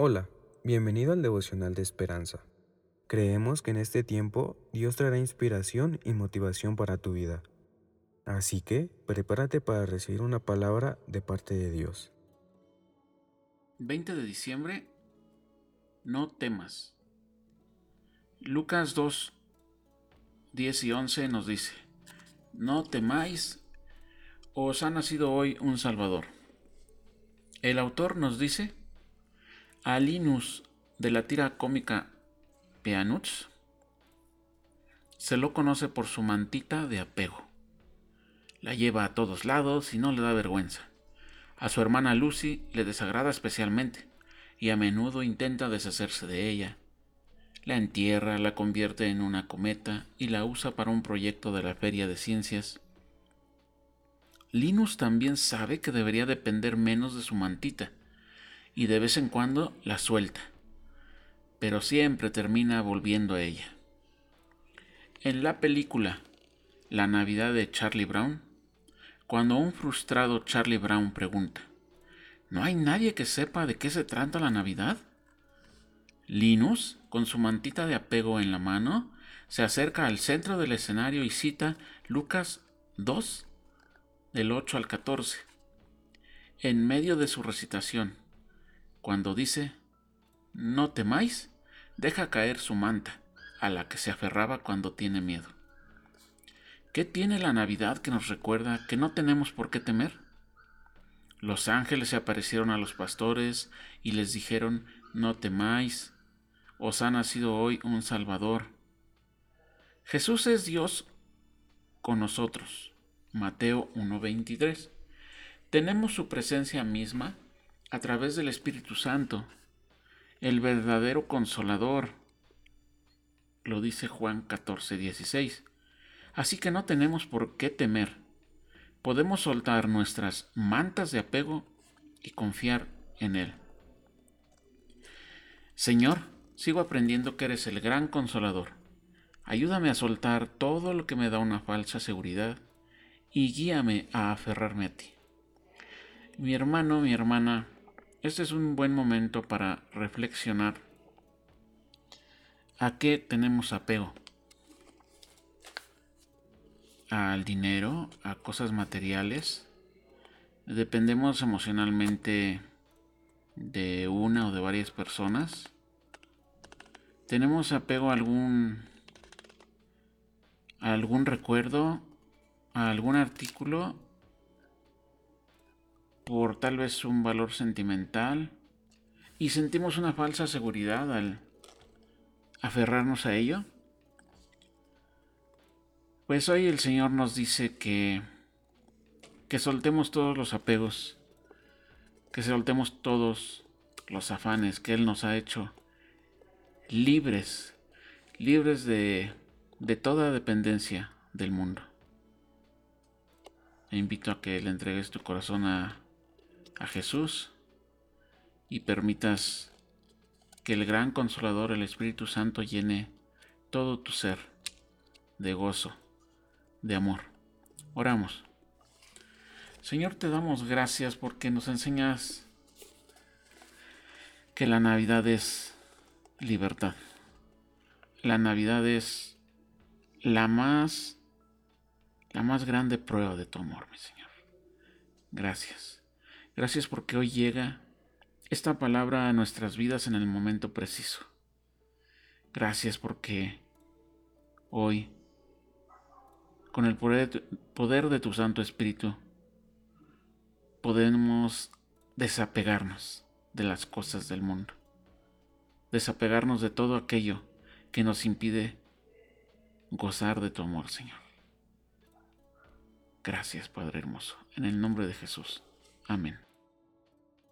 Hola, bienvenido al devocional de esperanza. Creemos que en este tiempo Dios traerá inspiración y motivación para tu vida. Así que prepárate para recibir una palabra de parte de Dios. 20 de diciembre, no temas. Lucas 2, 10 y 11 nos dice, no temáis, os ha nacido hoy un Salvador. El autor nos dice, a Linus de la tira cómica Peanuts se lo conoce por su mantita de apego. La lleva a todos lados y no le da vergüenza. A su hermana Lucy le desagrada especialmente y a menudo intenta deshacerse de ella. La entierra, la convierte en una cometa y la usa para un proyecto de la Feria de Ciencias. Linus también sabe que debería depender menos de su mantita y de vez en cuando la suelta, pero siempre termina volviendo a ella. En la película La Navidad de Charlie Brown, cuando un frustrado Charlie Brown pregunta, ¿No hay nadie que sepa de qué se trata la Navidad? Linus, con su mantita de apego en la mano, se acerca al centro del escenario y cita Lucas 2, del 8 al 14. En medio de su recitación, cuando dice, no temáis, deja caer su manta, a la que se aferraba cuando tiene miedo. ¿Qué tiene la Navidad que nos recuerda que no tenemos por qué temer? Los ángeles se aparecieron a los pastores y les dijeron, no temáis, os ha nacido hoy un Salvador. Jesús es Dios con nosotros. Mateo 1.23. Tenemos su presencia misma a través del Espíritu Santo, el verdadero consolador. Lo dice Juan 14, 16. Así que no tenemos por qué temer. Podemos soltar nuestras mantas de apego y confiar en Él. Señor, sigo aprendiendo que eres el gran consolador. Ayúdame a soltar todo lo que me da una falsa seguridad y guíame a aferrarme a ti. Mi hermano, mi hermana, este es un buen momento para reflexionar a qué tenemos apego. Al dinero, a cosas materiales. Dependemos emocionalmente de una o de varias personas. Tenemos apego a algún a algún recuerdo, a algún artículo por tal vez un valor sentimental y sentimos una falsa seguridad al aferrarnos a ello? Pues hoy el Señor nos dice que que soltemos todos los apegos, que soltemos todos los afanes que Él nos ha hecho libres, libres de, de toda dependencia del mundo. Te invito a que le entregues tu corazón a, a Jesús y permitas que el gran consolador, el Espíritu Santo, llene todo tu ser de gozo, de amor. Oramos. Señor, te damos gracias porque nos enseñas que la Navidad es libertad. La Navidad es la más la más grande prueba de tu amor, mi Señor. Gracias. Gracias porque hoy llega esta palabra a nuestras vidas en el momento preciso. Gracias porque hoy, con el poder de tu Santo Espíritu, podemos desapegarnos de las cosas del mundo, desapegarnos de todo aquello que nos impide gozar de tu amor, Señor. Gracias, Padre hermoso, en el nombre de Jesús. Amén.